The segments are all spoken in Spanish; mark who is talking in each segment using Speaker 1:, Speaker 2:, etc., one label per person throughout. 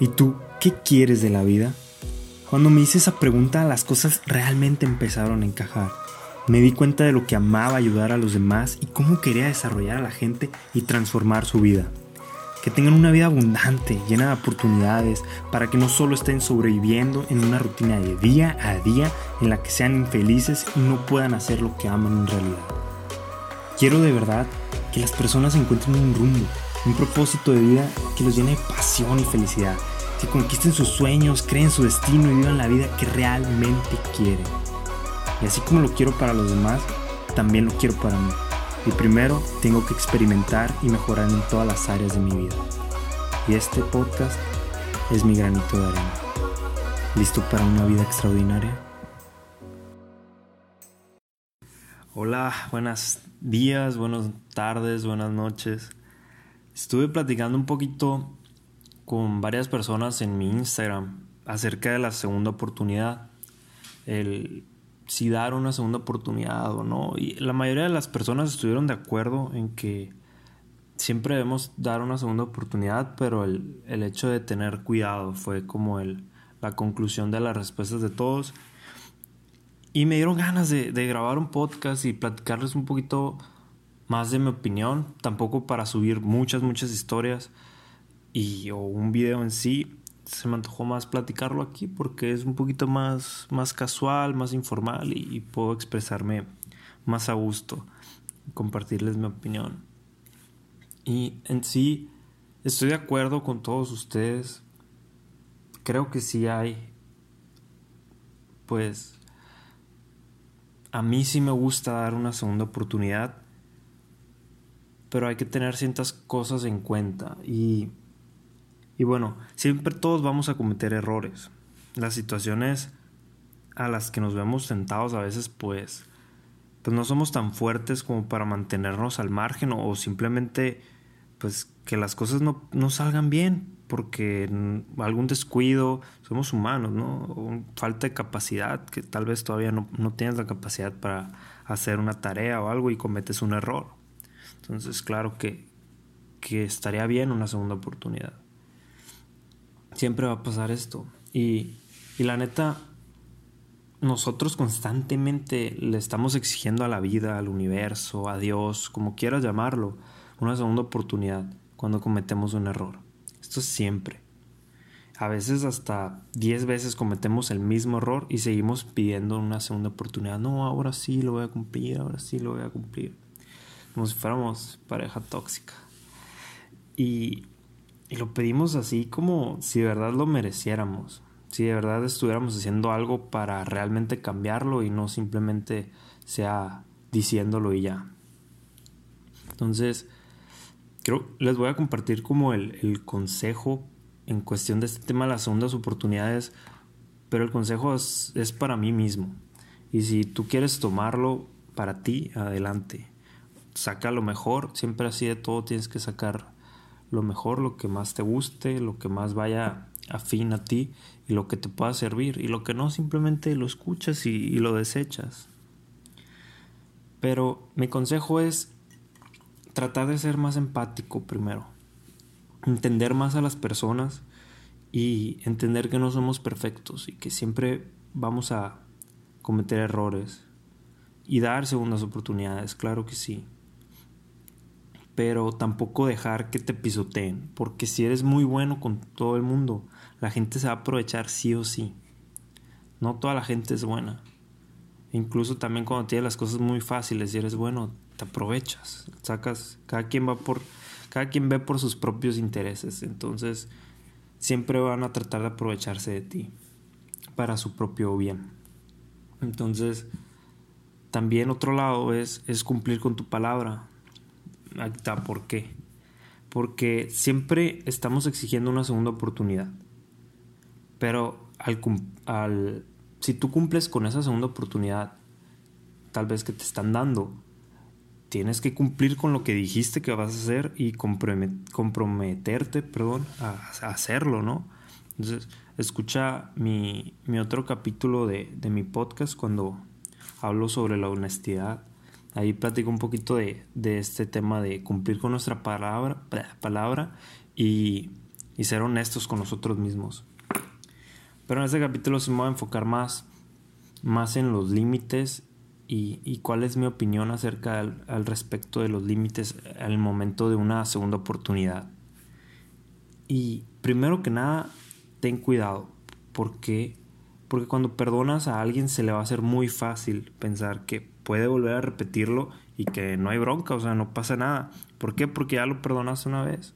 Speaker 1: ¿Y tú qué quieres de la vida? Cuando me hice esa pregunta las cosas realmente empezaron a encajar. Me di cuenta de lo que amaba ayudar a los demás y cómo quería desarrollar a la gente y transformar su vida. Que tengan una vida abundante, llena de oportunidades, para que no solo estén sobreviviendo en una rutina de día a día en la que sean infelices y no puedan hacer lo que aman en realidad. Quiero de verdad que las personas encuentren un rumbo, un propósito de vida que los llene de pasión y felicidad, que conquisten sus sueños, creen su destino y vivan la vida que realmente quieren. Y así como lo quiero para los demás, también lo quiero para mí. Y primero tengo que experimentar y mejorar en todas las áreas de mi vida. Y este podcast es mi granito de arena. ¿Listo para una vida extraordinaria? Hola, buenos días, buenas tardes, buenas noches. Estuve platicando un poquito con varias personas en mi Instagram acerca de la segunda oportunidad. El si dar una segunda oportunidad o no. Y la mayoría de las personas estuvieron de acuerdo en que siempre debemos dar una segunda oportunidad, pero el, hecho de tener cuidado fue como el, la conclusión de las respuestas de todos. Y me dieron ganas de, de grabar un podcast y platicarles un poquito más de mi opinión, tampoco para subir muchas, muchas historias y o un video en sí. Se me antojó más platicarlo aquí porque es un poquito más, más casual, más informal y, puedo expresarme más a gusto, compartirles mi opinión. Y en sí, estoy de acuerdo con todos ustedes. Creo que sí hay, pues, a mí sí me gusta dar una segunda oportunidad pero hay que tener ciertas cosas en cuenta. Y, y bueno, siempre todos vamos a cometer errores. Las situaciones a las que nos vemos sentados a veces pues, pues no somos tan fuertes como para mantenernos al margen o, simplemente pues que las cosas no, no salgan bien porque algún descuido, somos humanos, ¿no? falta de capacidad, que tal vez todavía no, no tienes la capacidad para hacer una tarea o algo y cometes un error. Entonces, claro que, estaría bien una segunda oportunidad. Siempre va a pasar esto. Y, y la neta, nosotros constantemente le estamos exigiendo a la vida, al universo, a Dios, como quieras llamarlo, una segunda oportunidad cuando cometemos un error. Esto es siempre. A veces hasta 10 veces cometemos el mismo error y seguimos pidiendo una segunda oportunidad. No, ahora sí lo voy a cumplir, ahora sí lo voy a cumplir como si fuéramos pareja tóxica. Y, y lo pedimos así como si de verdad lo mereciéramos, si de verdad estuviéramos haciendo algo para realmente cambiarlo y no simplemente sea diciéndolo y ya. Entonces, creo les voy a compartir como el, el consejo en cuestión de este tema de las segundas oportunidades, pero el consejo es, es para mí mismo. Y si tú quieres tomarlo para ti, adelante saca lo mejor, siempre así de todo tienes que sacar lo mejor, lo que más te guste, lo que más vaya afín a ti y lo que te pueda servir. Y lo que no simplemente lo escuchas y, lo desechas. Pero mi consejo es tratar de ser más empático primero, entender más a las personas y entender que no somos perfectos y que siempre vamos a cometer errores y dar segundas oportunidades, claro que sí pero tampoco dejar que te pisoteen, porque si eres muy bueno con todo el mundo, la gente se va a aprovechar sí o sí. No toda la gente es buena. Incluso también cuando tienes las cosas muy fáciles y eres bueno, te aprovechas, sacas, cada quien va por cada quien ve por sus propios intereses, entonces siempre van a tratar de aprovecharse de ti para su propio bien. Entonces, también otro lado es, es cumplir con tu palabra está, ¿por qué? Porque siempre estamos exigiendo una segunda oportunidad. Pero al, si tú cumples con esa segunda oportunidad, tal vez que te están dando, tienes que cumplir con lo que dijiste que vas a hacer y comprometerte, perdón, a, hacerlo, ¿no? Entonces, escucha mi, mi otro capítulo de, de mi podcast cuando hablo sobre la honestidad Ahí platico un poquito de, este tema de cumplir con nuestra palabra, palabra y, y ser honestos con nosotros mismos. Pero en este capítulo se me voy a enfocar más, más en los límites y, cuál es mi opinión acerca al, respecto de los límites al momento de una segunda oportunidad. Y primero que nada, ten cuidado, porque, porque cuando perdonas a alguien se le va a hacer muy fácil pensar que puede volver a repetirlo y que no hay bronca, o sea, no pasa nada. ¿Por qué? Porque ya lo perdonaste una vez.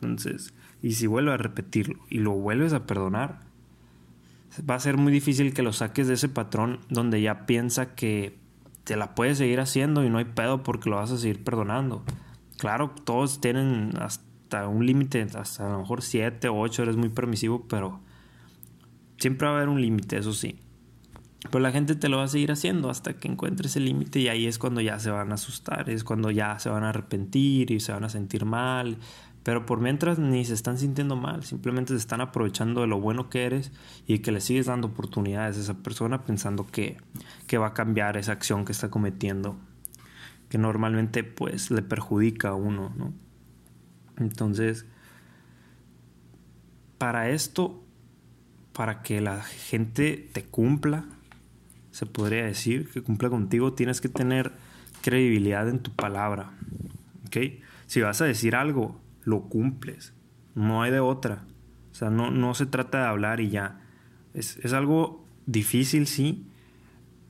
Speaker 1: Entonces, y si vuelve a repetirlo y lo vuelves a perdonar, va a ser muy difícil que lo saques de ese patrón donde ya piensa que te la puedes seguir haciendo y no hay pedo porque lo vas a seguir perdonando. Claro, todos tienen hasta un límite, hasta a lo mejor 7 o 8 eres muy permisivo, pero siempre va a haber un límite, eso sí. Pero la gente te lo va a seguir haciendo hasta que encuentres el límite y ahí es cuando ya se van a asustar, es cuando ya se van a arrepentir y se van a sentir mal pero por mientras ni se están sintiendo mal, simplemente se están aprovechando de lo bueno que eres y que le sigues dando oportunidades a esa persona pensando que, que va a cambiar esa acción que está cometiendo, que normalmente pues le perjudica a uno, ¿no? Entonces, para esto, para que la gente te cumpla, se podría decir, que cumpla contigo, tienes que tener credibilidad en tu palabra. ¿Ok? Si vas a decir algo, lo cumples. No hay de otra. O sea, no, no se trata de hablar y ya. Es, es algo difícil, sí,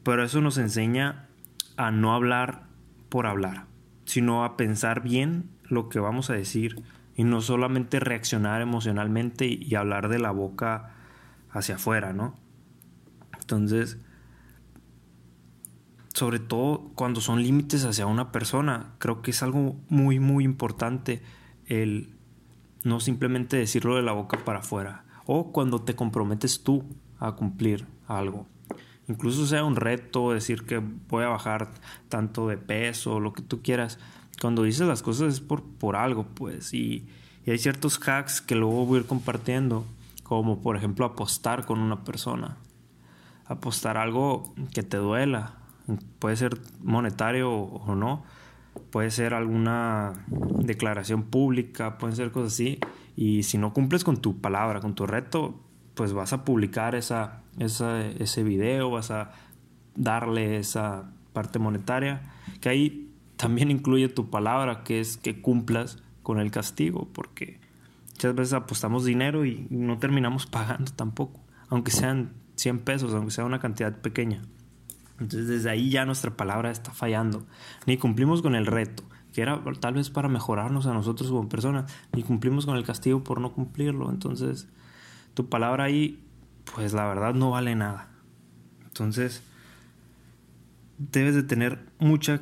Speaker 1: pero eso nos enseña a no hablar por hablar, sino a pensar bien lo que vamos a decir y no solamente reaccionar emocionalmente y, hablar de la boca hacia afuera, ¿no? Entonces, sobre todo cuando son límites hacia una persona, creo que es algo muy, muy importante el no simplemente decirlo de la boca para afuera. O cuando te comprometes tú a cumplir algo. Incluso sea un reto, decir que voy a bajar tanto de peso, lo que tú quieras. Cuando dices las cosas es por, por algo, pues. Y, y hay ciertos hacks que luego voy a ir compartiendo. Como por ejemplo apostar con una persona. Apostar algo que te duela. Puede ser monetario o no puede ser alguna declaración pública, pueden ser cosas así. Y si no cumples con tu palabra, con tu reto, pues vas a publicar esa, ese video, vas a darle esa parte monetaria, que ahí también incluye tu palabra, que es que cumplas con el castigo, porque muchas veces apostamos dinero y no terminamos pagando tampoco, aunque sean 100 pesos, aunque sea una cantidad pequeña. Entonces desde ahí ya nuestra palabra está fallando. Ni cumplimos con el reto, que era tal vez para mejorarnos a nosotros como personas, ni cumplimos con el castigo por no cumplirlo. Entonces tu palabra ahí, pues la verdad no vale nada. Entonces debes de tener mucha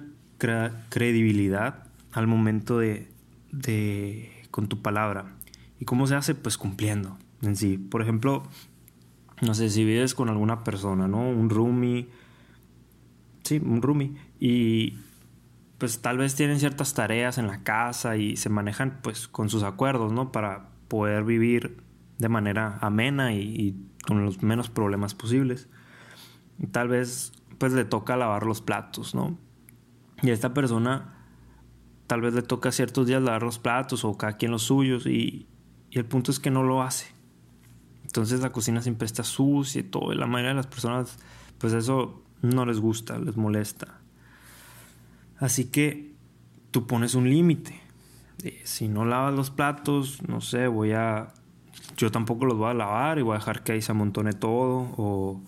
Speaker 1: credibilidad al momento de, de con tu palabra. ¿Y cómo se hace? Pues cumpliendo en sí. Por ejemplo, no sé, si vives con alguna persona, ¿no? Un roomie sí, un roomie. Y pues tal vez tienen ciertas tareas en la casa y se manejan pues con sus acuerdos, ¿no? Para poder vivir de manera amena y, con los menos problemas posibles. Tal vez pues le toca lavar los platos, ¿no? Y a esta persona tal vez le toca ciertos días lavar los platos o cada quien los suyos y, y el punto es que no lo hace. Entonces la cocina siempre está sucia y todo. Y la mayoría de las personas pues eso no les gusta, les molesta. Así que tú pones un límite. Si no lavas los platos, no sé, voy a... Yo tampoco los voy a lavar y voy a dejar que ahí se amontone todo. O,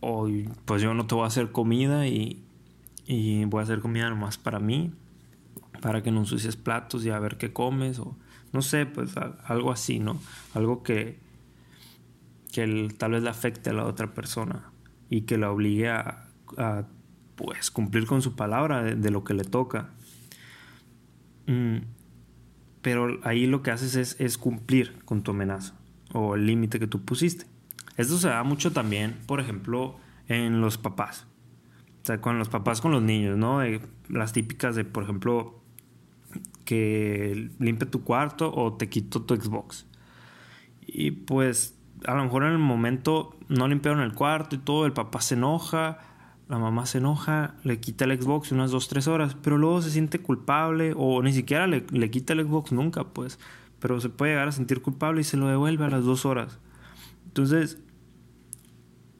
Speaker 1: o pues yo no te voy a hacer comida y, y voy a hacer comida nomás para mí. Para que no ensucies platos y a ver qué comes. O no sé, pues algo así, ¿no? Algo que, que tal vez le afecte a la otra persona y que la obligue a, pues cumplir con su palabra de, lo que le toca. Mm, pero ahí lo que haces es, es cumplir con tu amenaza o el límite que tú pusiste. Esto se da mucho también, por ejemplo, en los papás. O sea, con los papás con los niños, ¿no? las típicas de, por ejemplo, que limpie tu cuarto o te quito tu Xbox. Y pues a lo mejor en el momento no limpiaron el cuarto y todo, el papá se enoja, la mamá se enoja, le quita el Xbox unas 2, 3 horas, pero luego se siente culpable o ni siquiera le, quita el Xbox nunca, pues. pero se puede llegar a sentir culpable y se lo devuelve a las dos horas. Entonces,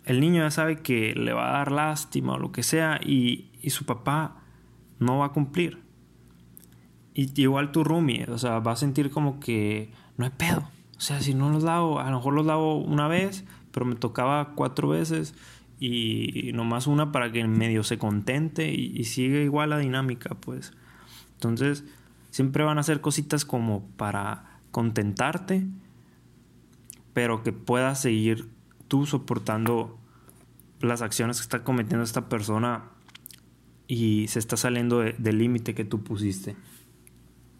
Speaker 1: el niño ya sabe que le va a dar lástima o lo que sea y, y su papá no va a cumplir. Y igual tu roomie, o sea, va a sentir como que no hay pedo. O sea, si no los lavo, a lo mejor los lavo una vez, pero me tocaba cuatro veces y nomás una para que medio se contente y, y sigue igual la dinámica, pues. Entonces, siempre van a ser cositas como para contentarte, pero que puedas seguir tú soportando las acciones que está cometiendo esta persona y se está saliendo del límite que tú pusiste.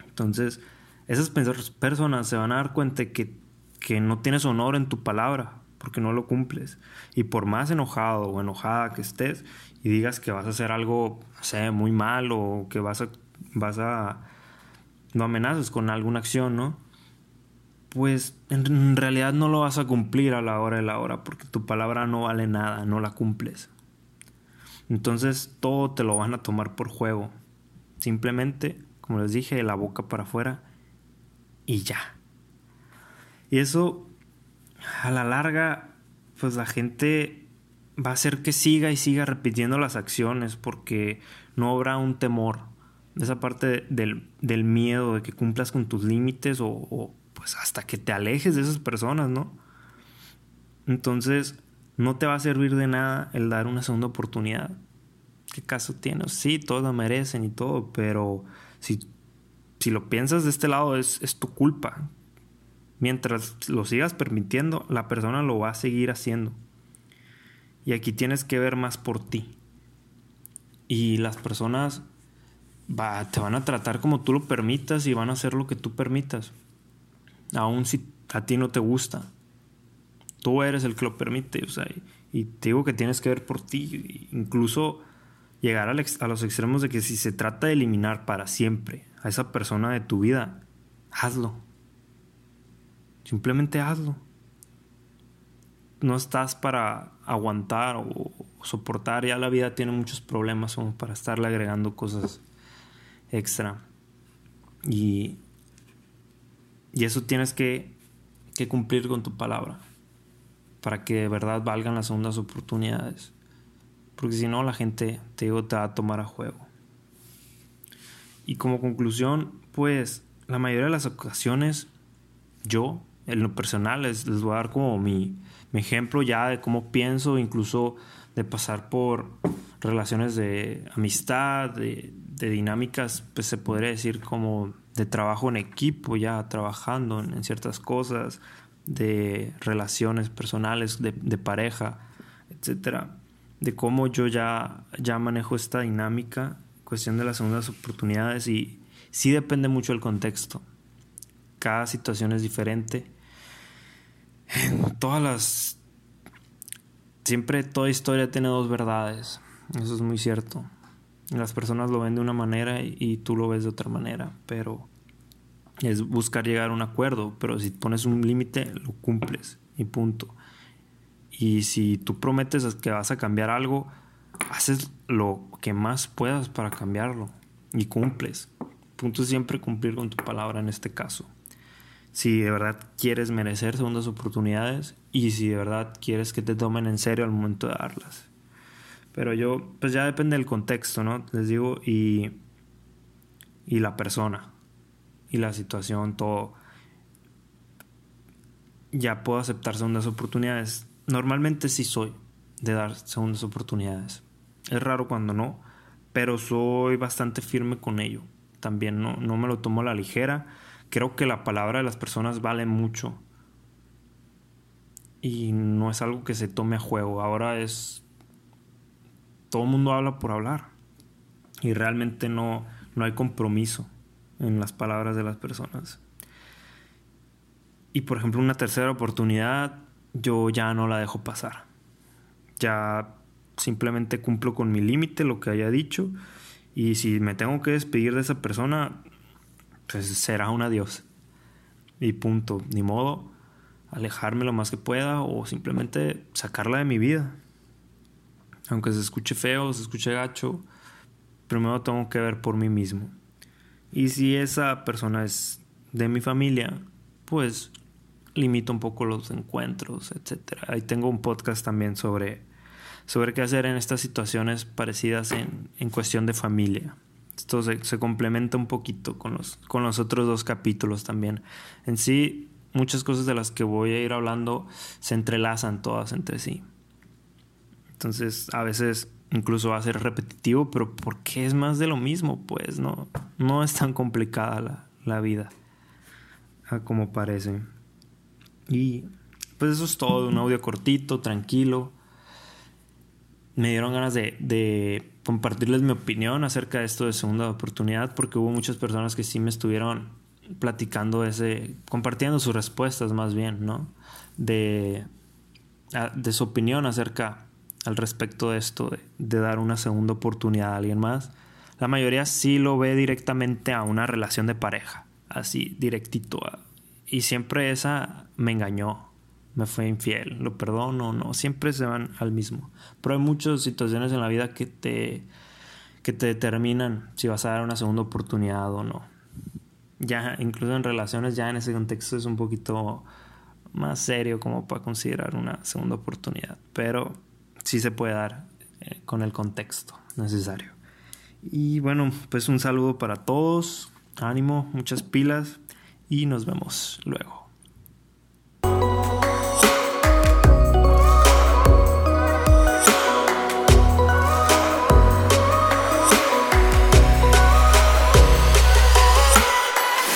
Speaker 1: Entonces, esas personas se van a dar cuenta que, que no tienes honor en tu palabra porque no lo cumples. Y por más enojado o enojada que estés y digas que vas a hacer algo, no muy mal o que vas a, vas a, no amenazas con alguna acción, ¿no? Pues en realidad no lo vas a cumplir a la hora de la hora porque tu palabra no vale nada, no la cumples. Entonces todo te lo van a tomar por juego. Simplemente, como les dije, de la boca para afuera y ya. Y eso, a la larga, pues la gente va a hacer que siga y siga repitiendo las acciones porque no habrá un temor. Esa parte del, del miedo de que cumplas con tus límites o, pues hasta que te alejes de esas personas, ¿no? Entonces, no te va a servir de nada el dar una segunda oportunidad. ¿Qué caso tiene? Sí, todos la merecen y todo, pero si, si lo piensas de este lado es, es tu culpa. Mientras lo sigas permitiendo, la persona lo va a seguir haciendo. Y aquí tienes que ver más por ti. Y las personas va, te van a tratar como tú lo permitas y van a hacer lo que tú permitas. Aun si a ti no te gusta. Tú eres el que lo permite. O sea, y te digo que tienes que ver por ti. Incluso llegar a los extremos de que si se trata de eliminar para siempre a esa persona de tu vida, hazlo. Simplemente hazlo. No estás para aguantar o soportar. Ya la vida tiene muchos problemas como para estarle agregando cosas extra. Y, y eso tienes que, que cumplir con tu palabra para que de verdad valgan las segundas oportunidades. Porque si no, la gente, te digo, te va a tomar a juego. Y como conclusión, pues la mayoría de las ocasiones, yo, en lo personal, les, les voy a dar como mi, mi, ejemplo ya de cómo pienso, incluso de pasar por relaciones de amistad, de, dinámicas, pues se podría decir como de trabajo en equipo, ya trabajando en, ciertas cosas, de relaciones personales, de, de pareja, etcétera. De cómo yo ya, ya manejo esta dinámica, cuestión de las segundas oportunidades y sí depende mucho del contexto. Cada situación es diferente. En todas las... Siempre toda historia tiene dos verdades. Eso es muy cierto. Las personas lo ven de una manera y tú lo ves de otra manera, pero es buscar llegar a un acuerdo, pero si pones un límite, lo cumples y punto. Y si tú prometes que vas a cambiar algo, haces lo que más puedas para cambiarlo y cumples. Punto siempre cumplir con tu palabra en este caso. Si de verdad quieres merecer segundas oportunidades y si de verdad quieres que te tomen en serio al momento de darlas. Pero yo, pues ya depende del contexto, ¿no? Les digo, y, y la persona, y la situación, todo. Ya puedo aceptar segundas oportunidades Normalmente sí soy de dar segundas oportunidades. Es raro cuando no, pero soy bastante firme con ello. También no, no me lo tomo a la ligera. Creo que la palabra de las personas vale mucho. Y no es algo que se tome a juego. Ahora es... Todo el mundo habla por hablar. Y realmente no, no hay compromiso en las palabras de las personas. Y por ejemplo, una tercera oportunidad yo ya no la dejo pasar. Ya simplemente cumplo con mi límite, lo que haya dicho, y si me tengo que despedir de esa persona, pues será un adiós. Y punto, ni modo, alejarme lo más que pueda o simplemente sacarla de mi vida. Aunque se escuche feo, se escuche gacho, primero tengo que ver por mí mismo. Y si esa persona es de mi familia, pues limito un poco los encuentros, etc. Ahí tengo un podcast también sobre, sobre qué hacer en estas situaciones parecidas en, en cuestión de familia. Esto se, se, complementa un poquito con los, con los otros dos capítulos también. En sí, muchas cosas de las que voy a ir hablando se entrelazan todas entre sí. Entonces, a veces incluso va a ser repetitivo, pero porque es más de lo mismo, pues no, no es tan complicada la, la vida como parece. Y pues eso es todo, un audio cortito, tranquilo. Me dieron ganas de, compartirles mi opinión acerca de esto de segunda oportunidad, porque hubo muchas personas que sí me estuvieron platicando ese, compartiendo sus respuestas más bien, ¿no? De, de su opinión acerca al respecto de esto, de, de dar una segunda oportunidad a alguien más. La mayoría sí lo ve directamente a una relación de pareja, así directito. Y siempre esa me engañó, me fue infiel, lo perdono, no, siempre se van al mismo. Pero hay muchas situaciones en la vida que te, que te determinan si vas a dar una segunda oportunidad o no. Ya, incluso en relaciones, ya en ese contexto es un poquito más serio como para considerar una segunda oportunidad. Pero sí se puede dar eh, con el contexto necesario. Y bueno, pues un saludo para todos, ánimo, muchas pilas y nos vemos luego.